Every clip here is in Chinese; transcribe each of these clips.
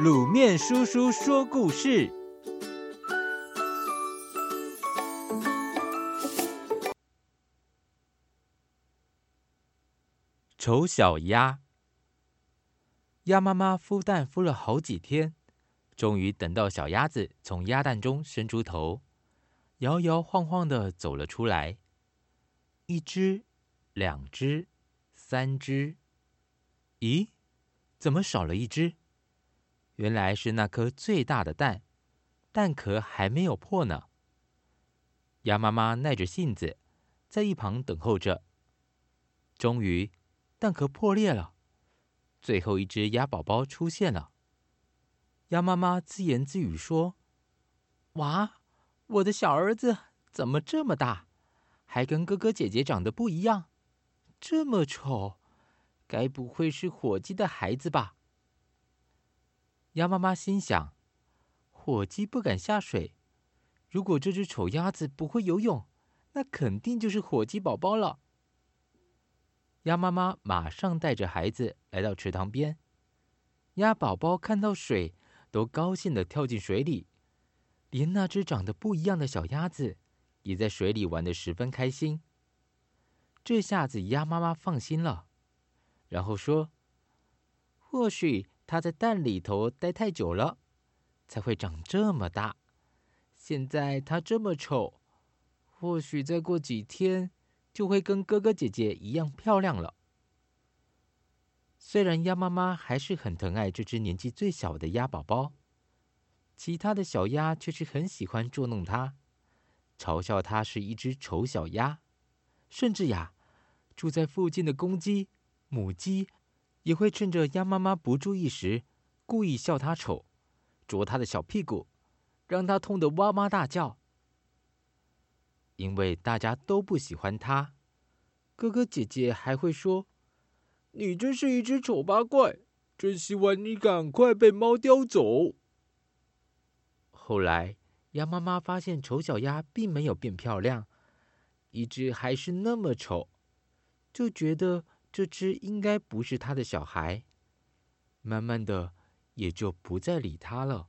卤面叔叔说故事：丑小鸭。鸭妈妈孵蛋孵了好几天，终于等到小鸭子从鸭蛋中伸出头，摇摇晃晃地走了出来。一只，两只，三只，咦？怎么少了一只？原来是那颗最大的蛋，蛋壳还没有破呢。鸭妈妈耐着性子，在一旁等候着。终于，蛋壳破裂了，最后一只鸭宝宝出现了。鸭妈妈自言自语说：“哇，我的小儿子怎么这么大，还跟哥哥姐姐长得不一样，这么丑。”该不会是火鸡的孩子吧？鸭妈妈心想：火鸡不敢下水，如果这只丑鸭子不会游泳，那肯定就是火鸡宝宝了。鸭妈妈马上带着孩子来到池塘边，鸭宝宝看到水，都高兴地跳进水里，连那只长得不一样的小鸭子也在水里玩得十分开心。这下子鸭妈妈放心了。然后说：“或许它在蛋里头待太久了，才会长这么大。现在它这么丑，或许再过几天就会跟哥哥姐姐一样漂亮了。”虽然鸭妈妈还是很疼爱这只年纪最小的鸭宝宝，其他的小鸭却是很喜欢捉弄它，嘲笑它是一只丑小鸭，甚至呀，住在附近的公鸡。母鸡也会趁着鸭妈妈不注意时，故意笑它丑，啄它的小屁股，让它痛得哇哇大叫。因为大家都不喜欢它，哥哥姐姐还会说：“你真是一只丑八怪，真希望你赶快被猫叼走。”后来，鸭妈妈发现丑小鸭并没有变漂亮，一直还是那么丑，就觉得。这只应该不是他的小孩，慢慢的也就不再理他了。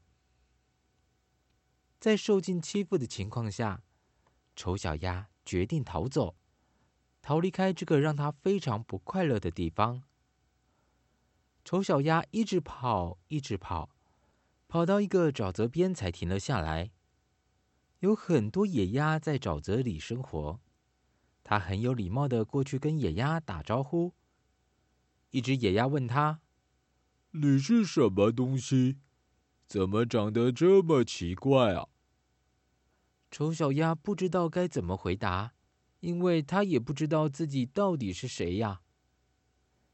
在受尽欺负的情况下，丑小鸭决定逃走，逃离开这个让他非常不快乐的地方。丑小鸭一直跑，一直跑，跑到一个沼泽边才停了下来。有很多野鸭在沼泽里生活。他很有礼貌的过去跟野鸭打招呼。一只野鸭问他：“你是什么东西？怎么长得这么奇怪啊？”丑小鸭不知道该怎么回答，因为他也不知道自己到底是谁呀。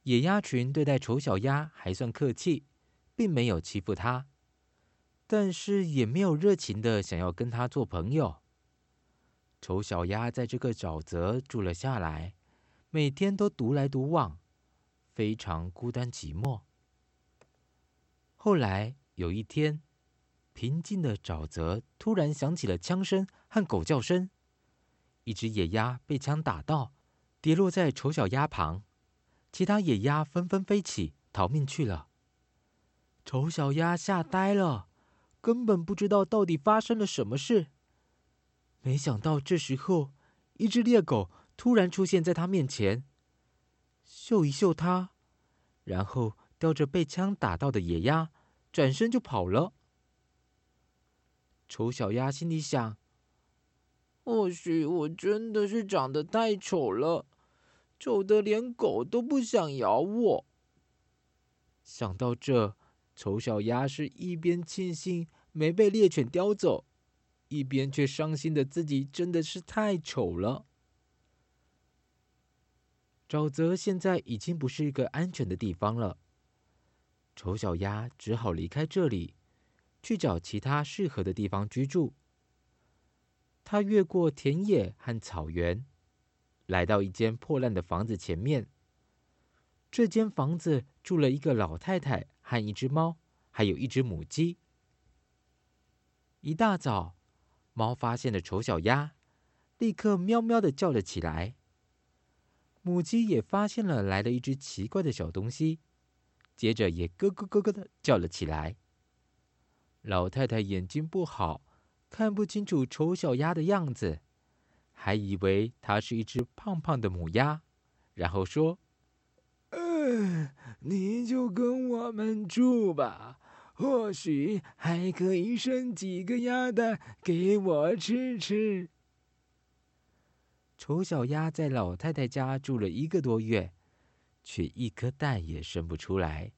野鸭群对待丑小鸭还算客气，并没有欺负他，但是也没有热情的想要跟他做朋友。丑小鸭在这个沼泽住了下来，每天都独来独往，非常孤单寂寞。后来有一天，平静的沼泽突然响起了枪声和狗叫声，一只野鸭被枪打到，跌落在丑小鸭旁，其他野鸭纷纷飞起逃命去了。丑小鸭吓呆了，根本不知道到底发生了什么事。没想到这时候，一只猎狗突然出现在他面前，嗅一嗅他，然后叼着被枪打到的野鸭，转身就跑了。丑小鸭心里想：或许我真的是长得太丑了，丑的连狗都不想咬我。想到这，丑小鸭是一边庆幸没被猎犬叼走。一边却伤心的自己真的是太丑了。沼泽现在已经不是一个安全的地方了，丑小鸭只好离开这里，去找其他适合的地方居住。他越过田野和草原，来到一间破烂的房子前面。这间房子住了一个老太太和一只猫，还有一只母鸡。一大早，猫发现了丑小鸭，立刻喵喵的叫了起来。母鸡也发现了来了一只奇怪的小东西，接着也咯咯咯咯的叫了起来，老太太眼睛不好，看不清楚丑小鸭的样子，还以为它是一只胖胖的母鸭，然后说：“嗯，你就跟我们住吧，或许还可以生几个鸭蛋给我吃吃。”丑小鸭在老太太家住了一个多月，却一颗蛋也生不出来。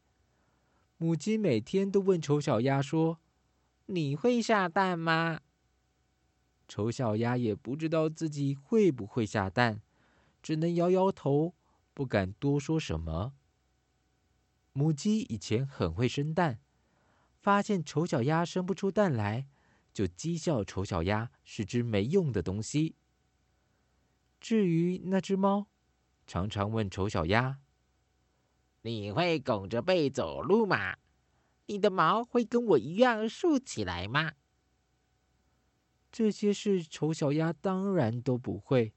母鸡每天都问丑小鸭说：“你会下蛋吗？”丑小鸭也不知道自己会不会下蛋，只能摇摇头，不敢多说什么。母鸡以前很会生蛋，发现丑小鸭生不出蛋来，就讥笑丑小鸭是只没用的东西。至于那只猫，常常问丑小鸭。你会拱着背走路吗？你的毛会跟我一样竖起来吗？这些事丑小鸭当然都不会，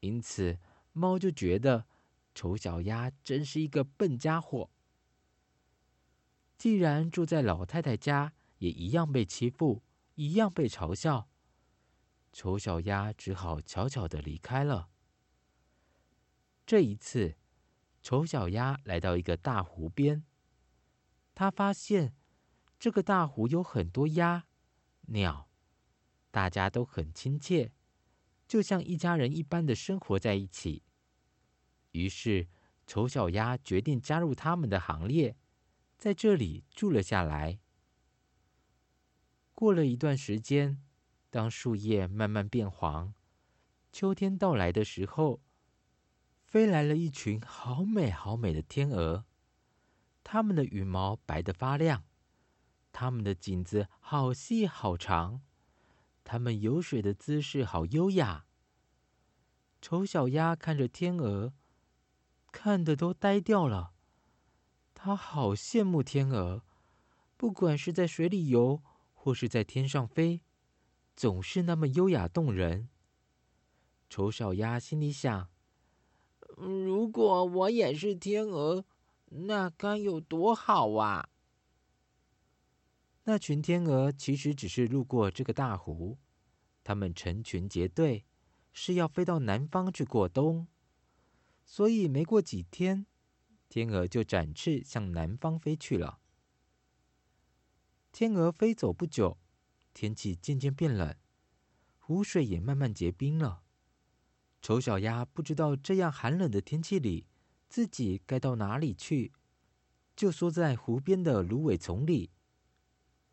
因此猫就觉得丑小鸭真是一个笨家伙。既然住在老太太家，也一样被欺负，一样被嘲笑，丑小鸭只好悄悄地离开了。这一次。丑小鸭来到一个大湖边，他发现这个大湖有很多鸭、鸟，大家都很亲切，就像一家人一般的生活在一起。于是，丑小鸭决定加入他们的行列，在这里住了下来。过了一段时间，当树叶慢慢变黄，秋天到来的时候。飞来了一群好美好美的天鹅，它们的羽毛白得发亮，它们的颈子好细好长，它们游水的姿势好优雅。丑小鸭看着天鹅，看得都呆掉了。他好羡慕天鹅，不管是在水里游，或是在天上飞，总是那么优雅动人。丑小鸭心里想。如果我也是天鹅，那该有多好啊！那群天鹅其实只是路过这个大湖，它们成群结队，是要飞到南方去过冬。所以没过几天，天鹅就展翅向南方飞去了。天鹅飞走不久，天气渐渐变冷，湖水也慢慢结冰了。丑小鸭不知道这样寒冷的天气里，自己该到哪里去，就缩在湖边的芦苇丛里。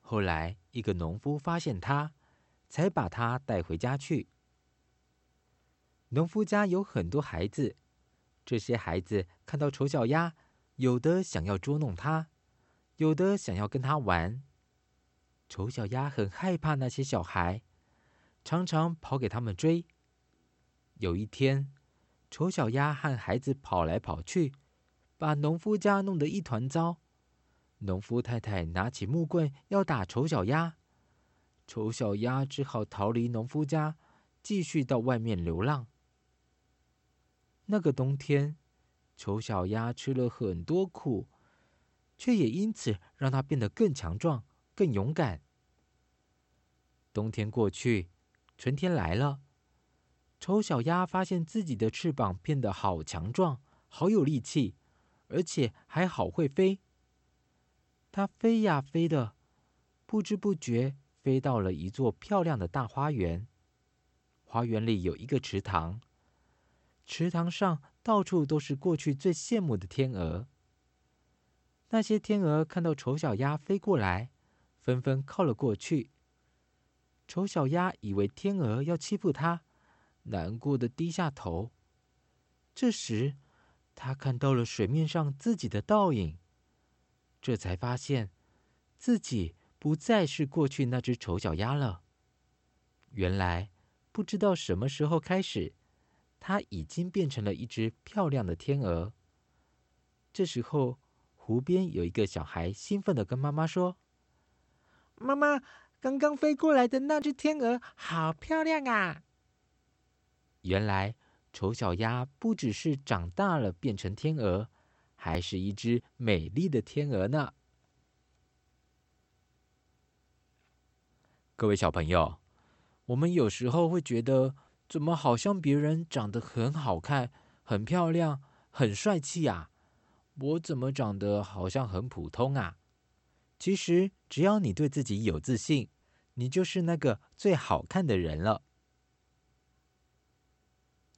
后来，一个农夫发现它，才把它带回家去。农夫家有很多孩子，这些孩子看到丑小鸭，有的想要捉弄它，有的想要跟它玩。丑小鸭很害怕那些小孩，常常跑给他们追。有一天，丑小鸭和孩子跑来跑去，把农夫家弄得一团糟。农夫太太拿起木棍要打丑小鸭，丑小鸭只好逃离农夫家，继续到外面流浪。那个冬天，丑小鸭吃了很多苦，却也因此让它变得更强壮、更勇敢。冬天过去，春天来了。丑小鸭发现自己的翅膀变得好强壮，好有力气，而且还好会飞。它飞呀飞的，不知不觉飞到了一座漂亮的大花园。花园里有一个池塘，池塘上到处都是过去最羡慕的天鹅。那些天鹅看到丑小鸭飞过来，纷纷靠了过去。丑小鸭以为天鹅要欺负它。难过的低下头。这时，他看到了水面上自己的倒影，这才发现自己不再是过去那只丑小鸭了。原来，不知道什么时候开始，它已经变成了一只漂亮的天鹅。这时候，湖边有一个小孩兴奋的跟妈妈说：“妈妈，刚刚飞过来的那只天鹅好漂亮啊！”原来，丑小鸭不只是长大了变成天鹅，还是一只美丽的天鹅呢。各位小朋友，我们有时候会觉得，怎么好像别人长得很好看、很漂亮、很帅气啊？我怎么长得好像很普通啊？其实，只要你对自己有自信，你就是那个最好看的人了。